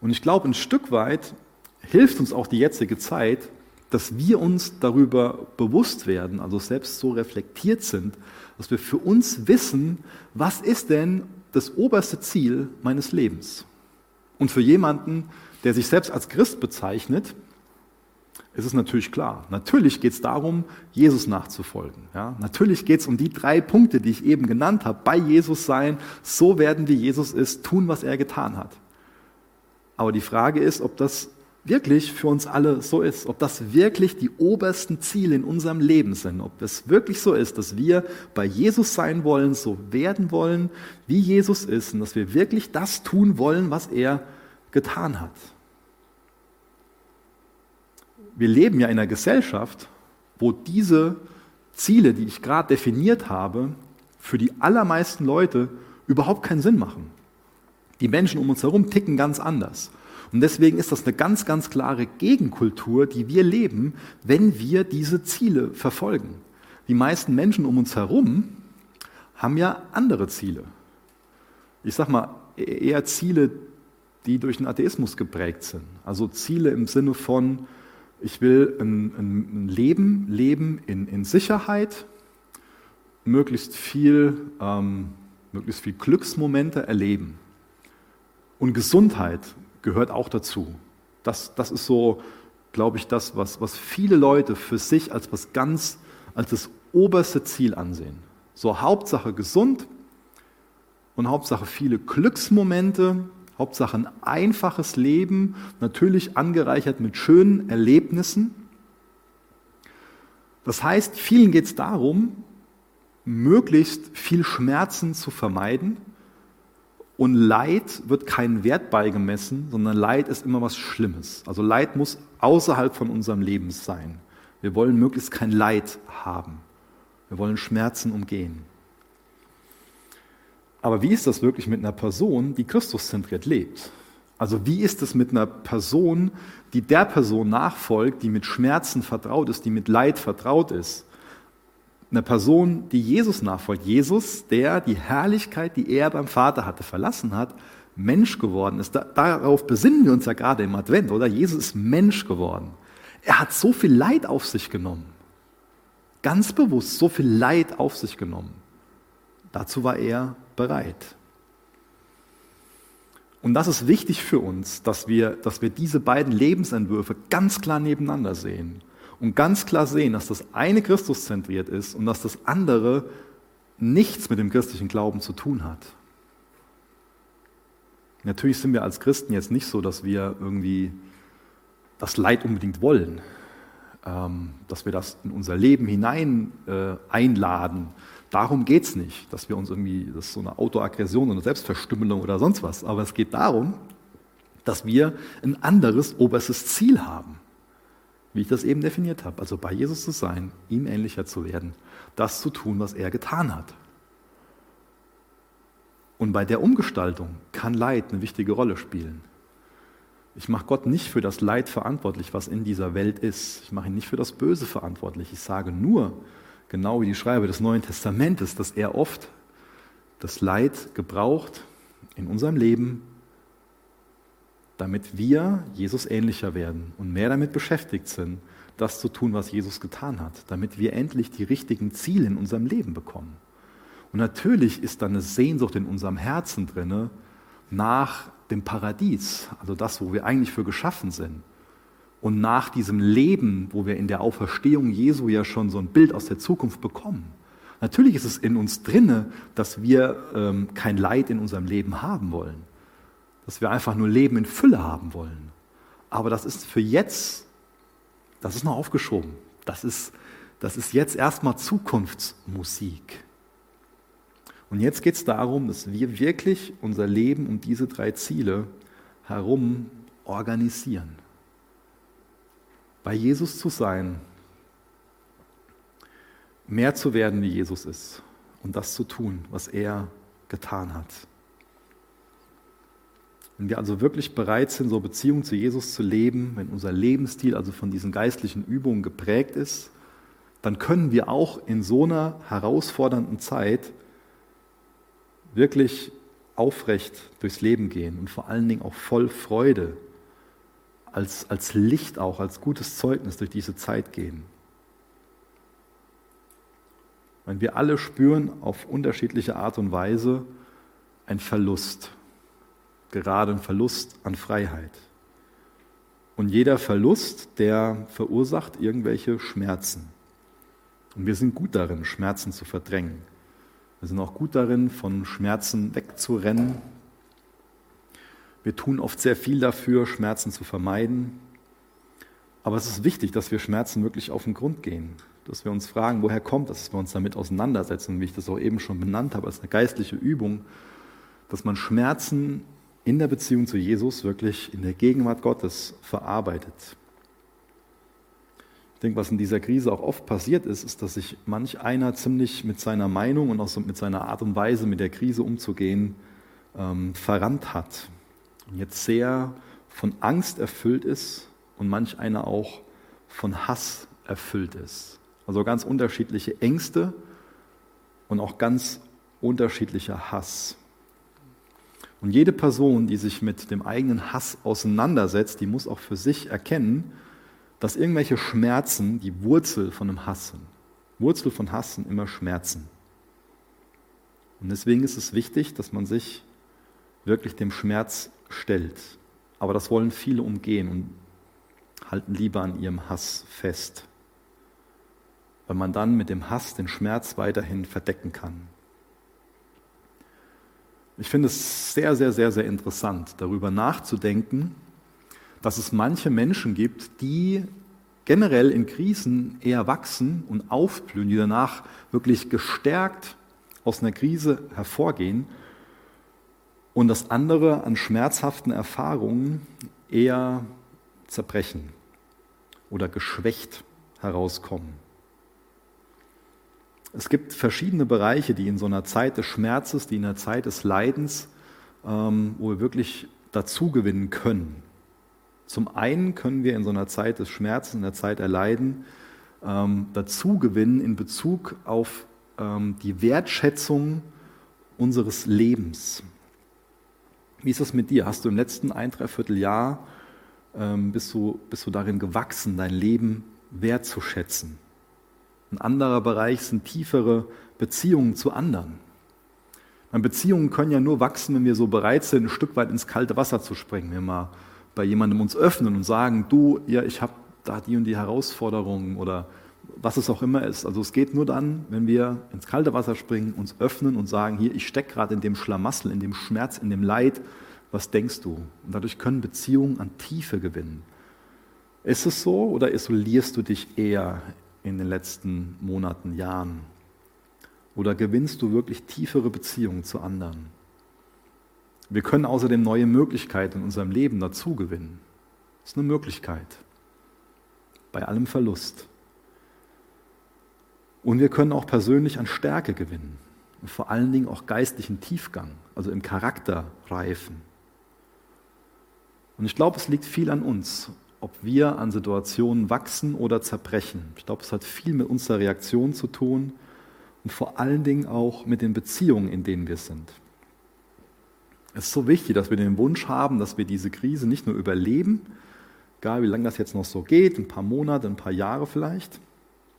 Und ich glaube, ein Stück weit hilft uns auch die jetzige Zeit, dass wir uns darüber bewusst werden, also selbst so reflektiert sind, dass wir für uns wissen, was ist denn das oberste Ziel meines Lebens? Und für jemanden, der sich selbst als Christ bezeichnet, ist es natürlich klar. Natürlich geht es darum, Jesus nachzufolgen. Ja? Natürlich geht es um die drei Punkte, die ich eben genannt habe. Bei Jesus sein, so werden wie Jesus ist, tun, was er getan hat. Aber die Frage ist, ob das wirklich für uns alle so ist, ob das wirklich die obersten Ziele in unserem Leben sind, ob es wirklich so ist, dass wir bei Jesus sein wollen, so werden wollen, wie Jesus ist und dass wir wirklich das tun wollen, was er getan hat. Wir leben ja in einer Gesellschaft, wo diese Ziele, die ich gerade definiert habe, für die allermeisten Leute überhaupt keinen Sinn machen. Die Menschen um uns herum ticken ganz anders. Und deswegen ist das eine ganz, ganz klare Gegenkultur, die wir leben, wenn wir diese Ziele verfolgen. die meisten Menschen um uns herum haben ja andere Ziele. Ich sag mal, eher Ziele, die durch den Atheismus geprägt sind. Also Ziele im Sinne von, ich will ein, ein Leben leben in, in, Sicherheit, möglichst viel, ähm, möglichst viel Glücksmomente erleben. Und Gesundheit gehört auch dazu. Das, das ist so, glaube ich, das, was, was viele Leute für sich als was ganz, als das oberste Ziel ansehen. So Hauptsache gesund und Hauptsache viele Glücksmomente, Hauptsache ein einfaches Leben, natürlich angereichert mit schönen Erlebnissen. Das heißt, vielen geht es darum, möglichst viel Schmerzen zu vermeiden. Und Leid wird keinen Wert beigemessen, sondern Leid ist immer was Schlimmes. Also Leid muss außerhalb von unserem Leben sein. Wir wollen möglichst kein Leid haben. Wir wollen Schmerzen umgehen. Aber wie ist das wirklich mit einer Person, die Christuszentriert lebt? Also wie ist es mit einer Person, die der Person nachfolgt, die mit Schmerzen vertraut ist, die mit Leid vertraut ist? Eine Person, die Jesus nachfolgt. Jesus, der die Herrlichkeit, die er beim Vater hatte, verlassen hat, Mensch geworden ist. darauf besinnen wir uns ja gerade im Advent, oder? Jesus ist Mensch geworden. Er hat so viel Leid auf sich genommen. Ganz bewusst so viel Leid auf sich genommen. Dazu war er bereit. Und das ist wichtig für uns, dass wir, dass wir diese beiden Lebensentwürfe ganz klar nebeneinander sehen und ganz klar sehen, dass das eine Christus zentriert ist und dass das andere nichts mit dem christlichen Glauben zu tun hat. Natürlich sind wir als Christen jetzt nicht so, dass wir irgendwie das Leid unbedingt wollen, ähm, dass wir das in unser Leben hinein äh, einladen, Darum geht es nicht, dass wir uns irgendwie, das ist so eine Autoaggression oder Selbstverstümmelung oder sonst was, aber es geht darum, dass wir ein anderes oberstes Ziel haben, wie ich das eben definiert habe. Also bei Jesus zu sein, ihm ähnlicher zu werden, das zu tun, was er getan hat. Und bei der Umgestaltung kann Leid eine wichtige Rolle spielen. Ich mache Gott nicht für das Leid verantwortlich, was in dieser Welt ist. Ich mache ihn nicht für das Böse verantwortlich. Ich sage nur, genau wie die Schreiber des Neuen Testamentes, dass er oft das Leid gebraucht in unserem Leben, damit wir Jesus ähnlicher werden und mehr damit beschäftigt sind, das zu tun, was Jesus getan hat, damit wir endlich die richtigen Ziele in unserem Leben bekommen. Und natürlich ist da eine Sehnsucht in unserem Herzen drinne nach dem Paradies, also das, wo wir eigentlich für geschaffen sind. Und nach diesem Leben, wo wir in der Auferstehung Jesu ja schon so ein Bild aus der Zukunft bekommen, natürlich ist es in uns drinne, dass wir ähm, kein Leid in unserem Leben haben wollen, dass wir einfach nur Leben in Fülle haben wollen. Aber das ist für jetzt, das ist noch aufgeschoben. Das ist, das ist jetzt erstmal Zukunftsmusik. Und jetzt geht es darum, dass wir wirklich unser Leben um diese drei Ziele herum organisieren bei Jesus zu sein, mehr zu werden, wie Jesus ist und das zu tun, was er getan hat. Wenn wir also wirklich bereit sind, so Beziehung zu Jesus zu leben, wenn unser Lebensstil also von diesen geistlichen Übungen geprägt ist, dann können wir auch in so einer herausfordernden Zeit wirklich aufrecht durchs Leben gehen und vor allen Dingen auch voll Freude als, als Licht auch, als gutes Zeugnis durch diese Zeit gehen. Wenn wir alle spüren auf unterschiedliche Art und Weise ein Verlust, gerade ein Verlust an Freiheit. Und jeder Verlust, der verursacht irgendwelche Schmerzen. Und wir sind gut darin, Schmerzen zu verdrängen. Wir sind auch gut darin, von Schmerzen wegzurennen, wir tun oft sehr viel dafür, Schmerzen zu vermeiden. Aber es ist wichtig, dass wir Schmerzen wirklich auf den Grund gehen. Dass wir uns fragen, woher kommt das, dass wir uns damit auseinandersetzen, wie ich das auch eben schon benannt habe, als eine geistliche Übung, dass man Schmerzen in der Beziehung zu Jesus wirklich in der Gegenwart Gottes verarbeitet. Ich denke, was in dieser Krise auch oft passiert ist, ist, dass sich manch einer ziemlich mit seiner Meinung und auch mit seiner Art und Weise, mit der Krise umzugehen, ähm, verrannt hat jetzt sehr von Angst erfüllt ist und manch einer auch von Hass erfüllt ist. Also ganz unterschiedliche Ängste und auch ganz unterschiedlicher Hass. Und jede Person, die sich mit dem eigenen Hass auseinandersetzt, die muss auch für sich erkennen, dass irgendwelche Schmerzen die Wurzel von einem Hass sind. Wurzel von Hass sind immer Schmerzen. Und deswegen ist es wichtig, dass man sich wirklich dem Schmerz stellt. Aber das wollen viele umgehen und halten lieber an ihrem Hass fest, weil man dann mit dem Hass den Schmerz weiterhin verdecken kann. Ich finde es sehr, sehr, sehr, sehr interessant, darüber nachzudenken, dass es manche Menschen gibt, die generell in Krisen eher wachsen und aufblühen, die danach wirklich gestärkt aus einer Krise hervorgehen und dass andere an schmerzhaften Erfahrungen eher zerbrechen oder geschwächt herauskommen. Es gibt verschiedene Bereiche, die in so einer Zeit des Schmerzes, die in einer Zeit des Leidens, ähm, wo wir wirklich dazugewinnen können. Zum einen können wir in so einer Zeit des Schmerzes, in der Zeit der Leiden, ähm, dazugewinnen in Bezug auf ähm, die Wertschätzung unseres Lebens. Wie ist das mit dir? Hast du im letzten ein, dreiviertel Jahr, ähm, bist, du, bist du darin gewachsen, dein Leben wertzuschätzen? Ein anderer Bereich sind tiefere Beziehungen zu anderen. Meine Beziehungen können ja nur wachsen, wenn wir so bereit sind, ein Stück weit ins kalte Wasser zu springen. Wenn wir mal bei jemandem uns öffnen und sagen, du, ja, ich habe da die und die Herausforderungen oder was es auch immer ist. Also es geht nur dann, wenn wir ins kalte Wasser springen, uns öffnen und sagen, hier, ich stecke gerade in dem Schlamassel, in dem Schmerz, in dem Leid. Was denkst du? Und dadurch können Beziehungen an Tiefe gewinnen. Ist es so oder isolierst du dich eher in den letzten Monaten, Jahren? Oder gewinnst du wirklich tiefere Beziehungen zu anderen? Wir können außerdem neue Möglichkeiten in unserem Leben dazu gewinnen. Das ist eine Möglichkeit. Bei allem Verlust. Und wir können auch persönlich an Stärke gewinnen und vor allen Dingen auch geistlichen Tiefgang, also im Charakter reifen. Und ich glaube, es liegt viel an uns, ob wir an Situationen wachsen oder zerbrechen. Ich glaube, es hat viel mit unserer Reaktion zu tun und vor allen Dingen auch mit den Beziehungen, in denen wir sind. Es ist so wichtig, dass wir den Wunsch haben, dass wir diese Krise nicht nur überleben, egal wie lange das jetzt noch so geht, ein paar Monate, ein paar Jahre vielleicht,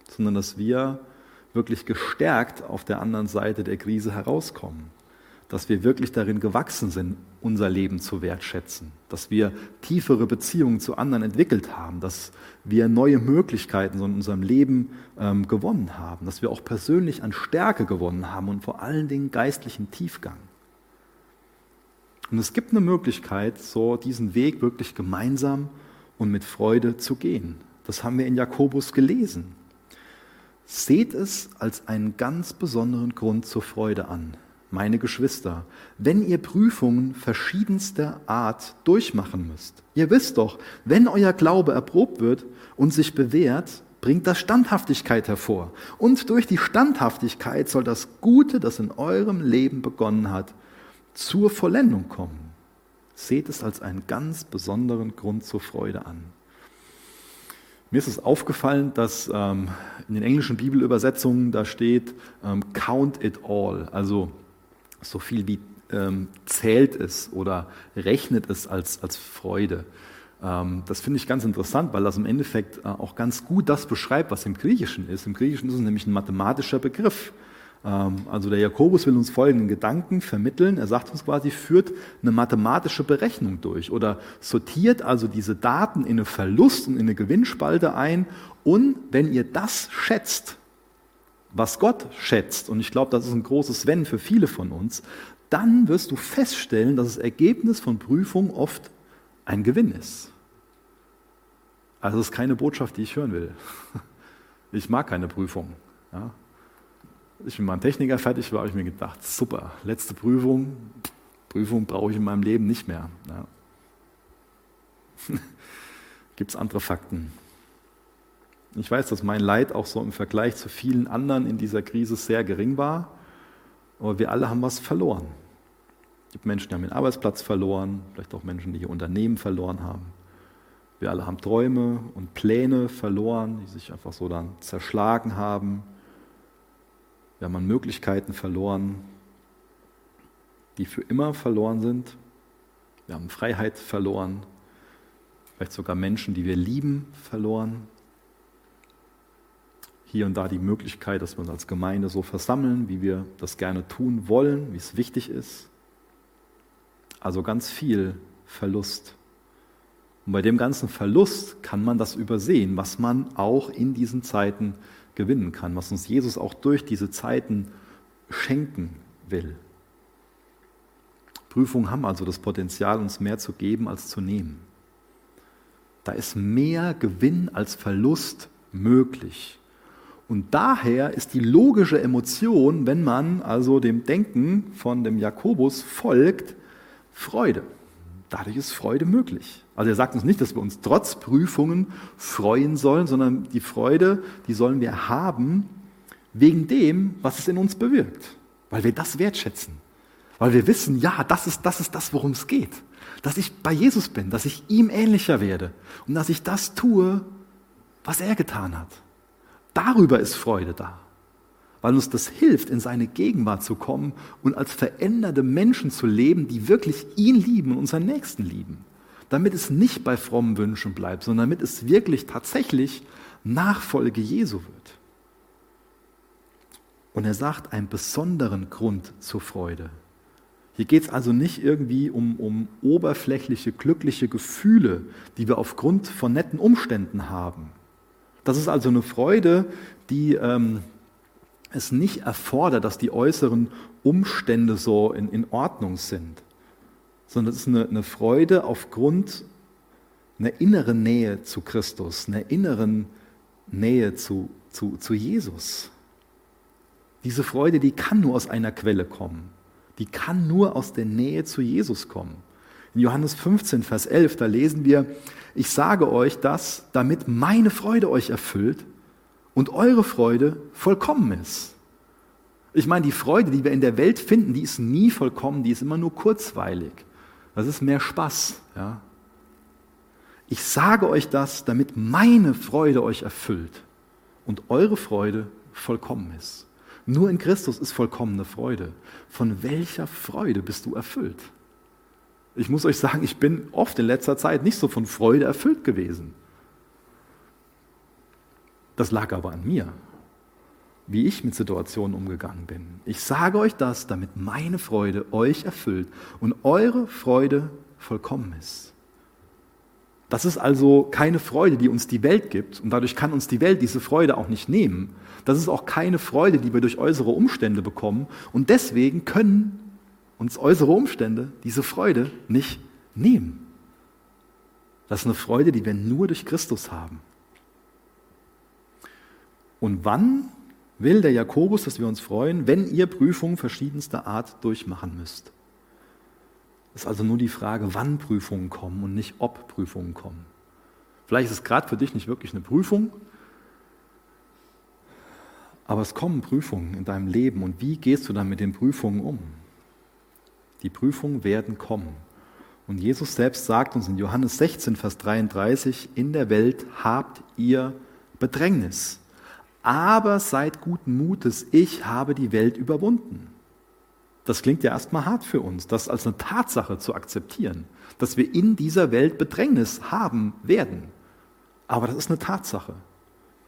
sondern dass wir wirklich gestärkt auf der anderen Seite der Krise herauskommen. Dass wir wirklich darin gewachsen sind, unser Leben zu wertschätzen. Dass wir tiefere Beziehungen zu anderen entwickelt haben. Dass wir neue Möglichkeiten in unserem Leben ähm, gewonnen haben. Dass wir auch persönlich an Stärke gewonnen haben und vor allen Dingen geistlichen Tiefgang. Und es gibt eine Möglichkeit, so diesen Weg wirklich gemeinsam und mit Freude zu gehen. Das haben wir in Jakobus gelesen. Seht es als einen ganz besonderen Grund zur Freude an, meine Geschwister, wenn ihr Prüfungen verschiedenster Art durchmachen müsst. Ihr wisst doch, wenn euer Glaube erprobt wird und sich bewährt, bringt das Standhaftigkeit hervor. Und durch die Standhaftigkeit soll das Gute, das in eurem Leben begonnen hat, zur Vollendung kommen. Seht es als einen ganz besonderen Grund zur Freude an. Mir ist es aufgefallen, dass ähm, in den englischen Bibelübersetzungen da steht ähm, Count it all, also so viel wie ähm, zählt es oder rechnet es als, als Freude. Ähm, das finde ich ganz interessant, weil das im Endeffekt äh, auch ganz gut das beschreibt, was im Griechischen ist. Im Griechischen ist es nämlich ein mathematischer Begriff. Ähm, also der Jakobus will uns folgenden Gedanken vermitteln. Er sagt uns quasi, führt eine mathematische Berechnung durch oder sortiert also diese Daten in eine Verlust- und in eine Gewinnspalte ein. Und wenn ihr das schätzt, was Gott schätzt, und ich glaube, das ist ein großes Wenn für viele von uns, dann wirst du feststellen, dass das Ergebnis von Prüfungen oft ein Gewinn ist. Also das ist keine Botschaft, die ich hören will. Ich mag keine Prüfung. Ja, ich mit meinem Techniker fertig war, habe ich mir gedacht, super, letzte Prüfung, Prüfung brauche ich in meinem Leben nicht mehr. Ja. Gibt es andere Fakten? Ich weiß, dass mein Leid auch so im Vergleich zu vielen anderen in dieser Krise sehr gering war, aber wir alle haben was verloren. Es gibt Menschen, die haben den Arbeitsplatz verloren, vielleicht auch Menschen, die ihr Unternehmen verloren haben. Wir alle haben Träume und Pläne verloren, die sich einfach so dann zerschlagen haben. Wir haben an Möglichkeiten verloren, die für immer verloren sind. Wir haben Freiheit verloren, vielleicht sogar Menschen, die wir lieben, verloren. Hier und da die Möglichkeit, dass wir uns als Gemeinde so versammeln, wie wir das gerne tun wollen, wie es wichtig ist. Also ganz viel Verlust. Und bei dem ganzen Verlust kann man das übersehen, was man auch in diesen Zeiten gewinnen kann, was uns Jesus auch durch diese Zeiten schenken will. Prüfungen haben also das Potenzial, uns mehr zu geben als zu nehmen. Da ist mehr Gewinn als Verlust möglich. Und daher ist die logische Emotion, wenn man also dem Denken von dem Jakobus folgt, Freude. Dadurch ist Freude möglich. Also er sagt uns nicht, dass wir uns trotz Prüfungen freuen sollen, sondern die Freude, die sollen wir haben wegen dem, was es in uns bewirkt, weil wir das wertschätzen. Weil wir wissen, ja, das ist, das ist das, worum es geht. Dass ich bei Jesus bin, dass ich ihm ähnlicher werde und dass ich das tue, was er getan hat. Darüber ist Freude da. Weil uns das hilft, in seine Gegenwart zu kommen und als veränderte Menschen zu leben, die wirklich ihn lieben und unseren Nächsten lieben. Damit es nicht bei frommen Wünschen bleibt, sondern damit es wirklich tatsächlich Nachfolge Jesu wird. Und er sagt einen besonderen Grund zur Freude. Hier geht es also nicht irgendwie um, um oberflächliche, glückliche Gefühle, die wir aufgrund von netten Umständen haben. Das ist also eine Freude, die ähm, es nicht erfordert, dass die äußeren Umstände so in, in Ordnung sind, sondern es ist eine, eine Freude aufgrund einer inneren Nähe zu Christus, einer inneren Nähe zu, zu, zu Jesus. Diese Freude, die kann nur aus einer Quelle kommen die kann nur aus der Nähe zu Jesus kommen. In Johannes 15, Vers 11, da lesen wir, ich sage euch das, damit meine Freude euch erfüllt und eure Freude vollkommen ist. Ich meine, die Freude, die wir in der Welt finden, die ist nie vollkommen, die ist immer nur kurzweilig. Das ist mehr Spaß. Ja? Ich sage euch das, damit meine Freude euch erfüllt und eure Freude vollkommen ist. Nur in Christus ist vollkommene Freude. Von welcher Freude bist du erfüllt? Ich muss euch sagen, ich bin oft in letzter Zeit nicht so von Freude erfüllt gewesen. Das lag aber an mir, wie ich mit Situationen umgegangen bin. Ich sage euch das, damit meine Freude euch erfüllt und eure Freude vollkommen ist. Das ist also keine Freude, die uns die Welt gibt und dadurch kann uns die Welt diese Freude auch nicht nehmen. Das ist auch keine Freude, die wir durch äußere Umstände bekommen und deswegen können uns äußere Umstände diese Freude nicht nehmen. Das ist eine Freude, die wir nur durch Christus haben. Und wann will der Jakobus, dass wir uns freuen, wenn ihr Prüfungen verschiedenster Art durchmachen müsst? Es ist also nur die Frage, wann Prüfungen kommen und nicht ob Prüfungen kommen. Vielleicht ist es gerade für dich nicht wirklich eine Prüfung, aber es kommen Prüfungen in deinem Leben und wie gehst du dann mit den Prüfungen um? Die Prüfungen werden kommen. Und Jesus selbst sagt uns in Johannes 16, Vers 33, in der Welt habt ihr Bedrängnis. Aber seid guten Mutes, ich habe die Welt überwunden. Das klingt ja erstmal hart für uns, das als eine Tatsache zu akzeptieren, dass wir in dieser Welt Bedrängnis haben werden. Aber das ist eine Tatsache.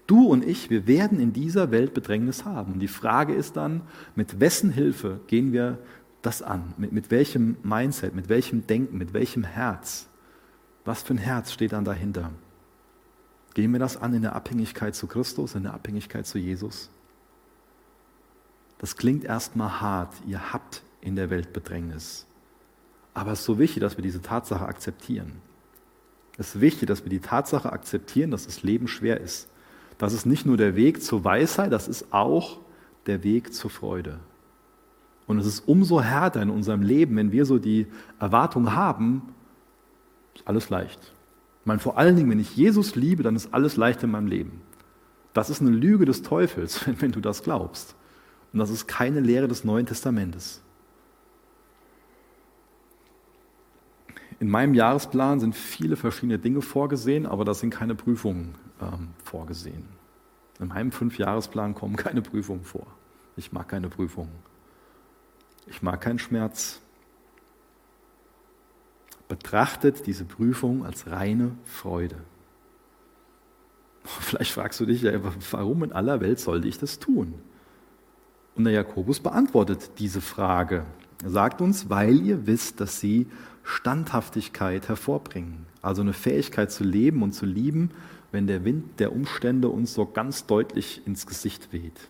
Du und ich, wir werden in dieser Welt Bedrängnis haben. Und die Frage ist dann, mit wessen Hilfe gehen wir das an? Mit, mit welchem Mindset, mit welchem Denken, mit welchem Herz? Was für ein Herz steht dann dahinter? Gehen wir das an in der Abhängigkeit zu Christus, in der Abhängigkeit zu Jesus? Das klingt erstmal hart. Ihr habt in der Welt Bedrängnis. Aber es ist so wichtig, dass wir diese Tatsache akzeptieren. Es ist wichtig, dass wir die Tatsache akzeptieren, dass das Leben schwer ist. Das ist nicht nur der Weg zur Weisheit, das ist auch der Weg zur Freude. Und es ist umso härter in unserem Leben, wenn wir so die Erwartung haben, ist alles leicht. Ich meine, vor allen Dingen, wenn ich Jesus liebe, dann ist alles leicht in meinem Leben. Das ist eine Lüge des Teufels, wenn du das glaubst. Und das ist keine Lehre des Neuen Testamentes. in meinem Jahresplan sind viele verschiedene Dinge vorgesehen, aber da sind keine Prüfungen ähm, vorgesehen. In meinem Fünfjahresplan kommen keine Prüfungen vor. Ich mag keine Prüfungen. Ich mag keinen Schmerz. Betrachtet diese Prüfung als reine Freude. Vielleicht fragst du dich ja, warum in aller Welt sollte ich das tun? Und der Jakobus beantwortet diese Frage. Er sagt uns, weil ihr wisst, dass sie Standhaftigkeit hervorbringen. Also eine Fähigkeit zu leben und zu lieben, wenn der Wind der Umstände uns so ganz deutlich ins Gesicht weht.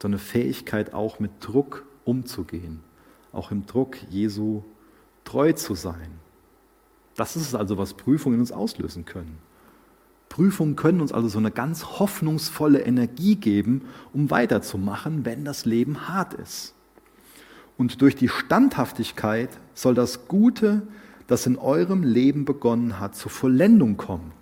So eine Fähigkeit auch mit Druck umzugehen, auch im Druck Jesu treu zu sein. Das ist es also, was Prüfungen in uns auslösen können. Prüfungen können uns also so eine ganz hoffnungsvolle Energie geben, um weiterzumachen, wenn das Leben hart ist. Und durch die Standhaftigkeit soll das Gute, das in eurem Leben begonnen hat, zur Vollendung kommen.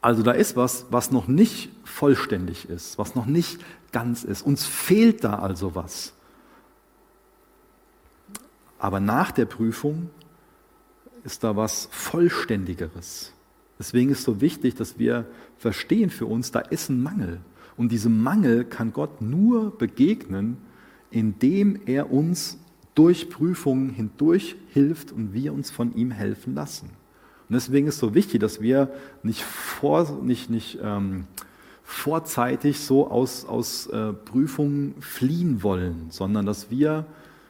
Also da ist was, was noch nicht vollständig ist, was noch nicht ganz ist. Uns fehlt da also was. Aber nach der Prüfung ist da was Vollständigeres. Deswegen ist so wichtig, dass wir verstehen für uns, da ist ein Mangel. Und diesem Mangel kann Gott nur begegnen, indem er uns durch Prüfungen hindurch hilft und wir uns von ihm helfen lassen. Und deswegen ist so wichtig, dass wir nicht, vor, nicht, nicht ähm, vorzeitig so aus, aus äh, Prüfungen fliehen wollen, sondern dass wir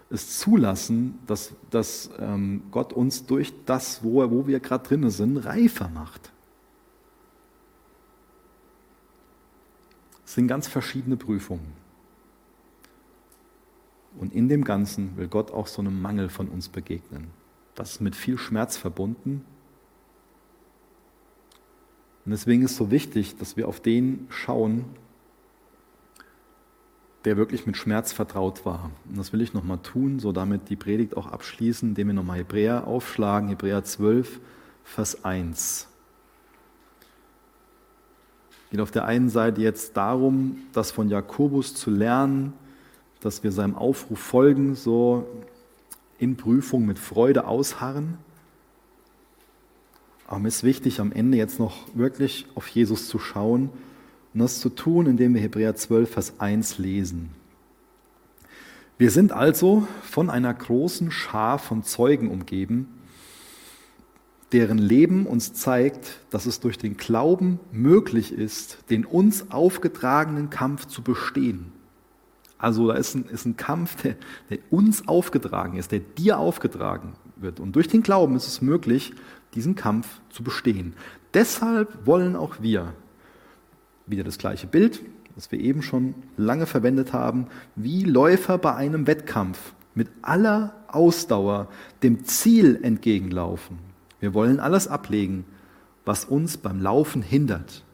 es zulassen, dass, dass ähm, Gott uns durch das, wo, wo wir gerade drinnen sind, reifer macht. Es sind ganz verschiedene Prüfungen. Und in dem Ganzen will Gott auch so einem Mangel von uns begegnen. Das ist mit viel Schmerz verbunden. Und deswegen ist es so wichtig, dass wir auf den schauen, der wirklich mit Schmerz vertraut war. Und das will ich nochmal tun, so damit die Predigt auch abschließen, indem wir nochmal Hebräer aufschlagen, Hebräer 12, Vers 1. Geht auf der einen Seite jetzt darum, das von Jakobus zu lernen, dass wir seinem Aufruf folgen, so in Prüfung mit Freude ausharren. Aber mir ist wichtig, am Ende jetzt noch wirklich auf Jesus zu schauen und das zu tun, indem wir Hebräer 12, Vers 1 lesen. Wir sind also von einer großen Schar von Zeugen umgeben, deren Leben uns zeigt, dass es durch den Glauben möglich ist, den uns aufgetragenen Kampf zu bestehen. Also da ist ein, ist ein Kampf, der, der uns aufgetragen ist, der dir aufgetragen wird. Und durch den Glauben ist es möglich, diesen Kampf zu bestehen. Deshalb wollen auch wir, wieder das gleiche Bild, das wir eben schon lange verwendet haben, wie Läufer bei einem Wettkampf mit aller Ausdauer dem Ziel entgegenlaufen. Wir wollen alles ablegen, was uns beim Laufen hindert,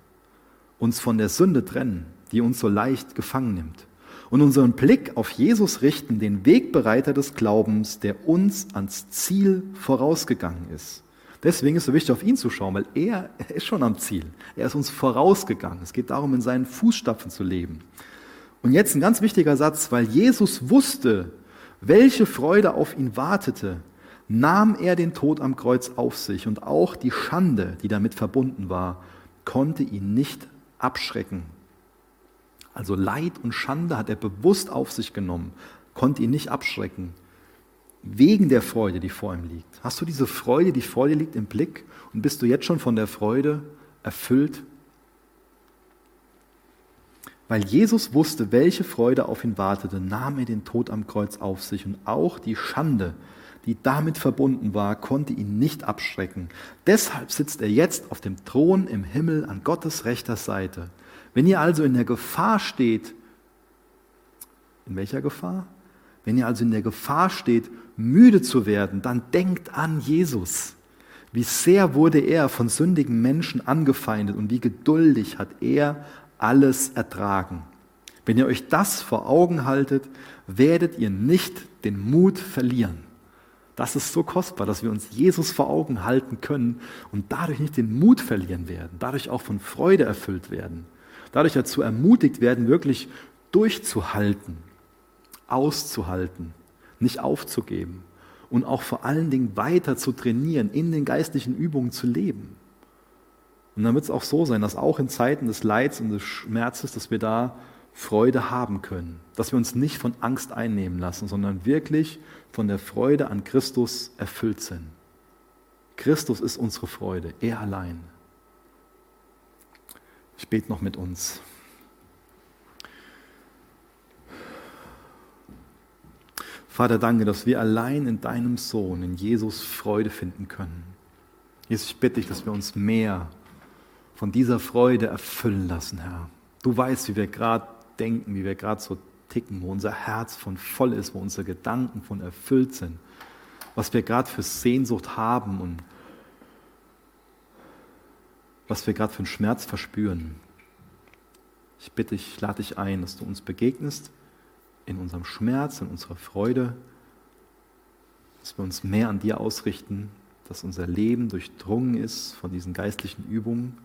uns von der Sünde trennen, die uns so leicht gefangen nimmt, und unseren Blick auf Jesus richten, den Wegbereiter des Glaubens, der uns ans Ziel vorausgegangen ist. Deswegen ist es so wichtig, auf ihn zu schauen, weil er, er ist schon am Ziel. Er ist uns vorausgegangen. Es geht darum, in seinen Fußstapfen zu leben. Und jetzt ein ganz wichtiger Satz, weil Jesus wusste, welche Freude auf ihn wartete, nahm er den Tod am Kreuz auf sich und auch die Schande, die damit verbunden war, konnte ihn nicht abschrecken. Also Leid und Schande hat er bewusst auf sich genommen, konnte ihn nicht abschrecken wegen der Freude, die vor ihm liegt. Hast du diese Freude, die dir liegt, im Blick und bist du jetzt schon von der Freude erfüllt? Weil Jesus wusste, welche Freude auf ihn wartete, nahm er den Tod am Kreuz auf sich und auch die Schande, die damit verbunden war, konnte ihn nicht abschrecken. Deshalb sitzt er jetzt auf dem Thron im Himmel an Gottes rechter Seite. Wenn ihr also in der Gefahr steht, in welcher Gefahr? Wenn ihr also in der Gefahr steht, müde zu werden, dann denkt an Jesus. Wie sehr wurde er von sündigen Menschen angefeindet und wie geduldig hat er alles ertragen. Wenn ihr euch das vor Augen haltet, werdet ihr nicht den Mut verlieren. Das ist so kostbar, dass wir uns Jesus vor Augen halten können und dadurch nicht den Mut verlieren werden, dadurch auch von Freude erfüllt werden, dadurch dazu ermutigt werden, wirklich durchzuhalten, auszuhalten nicht aufzugeben. und auch vor allen Dingen weiter zu trainieren, in den geistlichen Übungen zu leben. Und dann wird es auch so sein, dass auch in Zeiten des Leids und des Schmerzes, dass wir da Freude haben können, dass wir uns nicht von Angst einnehmen lassen, sondern wirklich von der Freude an Christus erfüllt sind. Christus ist unsere Freude, er allein. Ich bete noch mit uns. Vater, danke, dass wir allein in deinem Sohn, in Jesus, Freude finden können. Jesus, ich bitte dich, dass wir uns mehr von dieser Freude erfüllen lassen, Herr. Du weißt, wie wir gerade denken, wie wir gerade so ticken, wo unser Herz von voll ist, wo unsere Gedanken von erfüllt sind, was wir gerade für Sehnsucht haben und was wir gerade für einen Schmerz verspüren. Ich bitte, ich lade dich ein, dass du uns begegnest in unserem Schmerz, in unserer Freude, dass wir uns mehr an dir ausrichten, dass unser Leben durchdrungen ist von diesen geistlichen Übungen,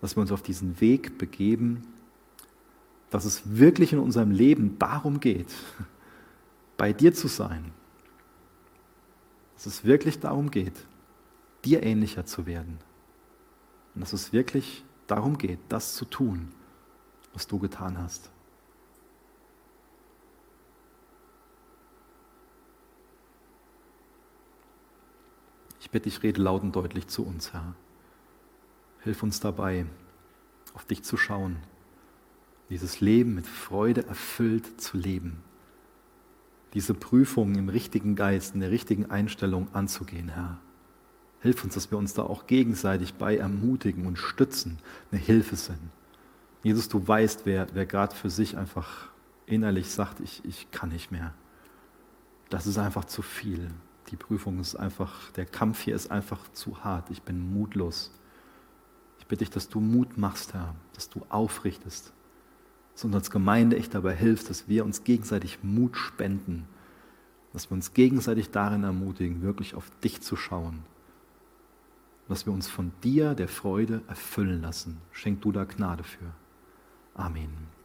dass wir uns auf diesen Weg begeben, dass es wirklich in unserem Leben darum geht, bei dir zu sein. Dass es wirklich darum geht, dir ähnlicher zu werden. Und dass es wirklich darum geht, das zu tun, was du getan hast. Ich bitte dich, rede laut und deutlich zu uns, Herr. Hilf uns dabei, auf dich zu schauen, dieses Leben mit Freude erfüllt zu leben, diese Prüfungen im richtigen Geist, in der richtigen Einstellung anzugehen, Herr. Hilf uns, dass wir uns da auch gegenseitig bei ermutigen und stützen, eine Hilfe sind. Jesus, du weißt, wer, wer gerade für sich einfach innerlich sagt, ich, ich kann nicht mehr. Das ist einfach zu viel. Die Prüfung ist einfach, der Kampf hier ist einfach zu hart. Ich bin mutlos. Ich bitte dich, dass du Mut machst, Herr, dass du aufrichtest, dass uns als Gemeinde echt dabei hilft, dass wir uns gegenseitig Mut spenden, dass wir uns gegenseitig darin ermutigen, wirklich auf dich zu schauen, dass wir uns von dir der Freude erfüllen lassen. Schenk du da Gnade für. Amen.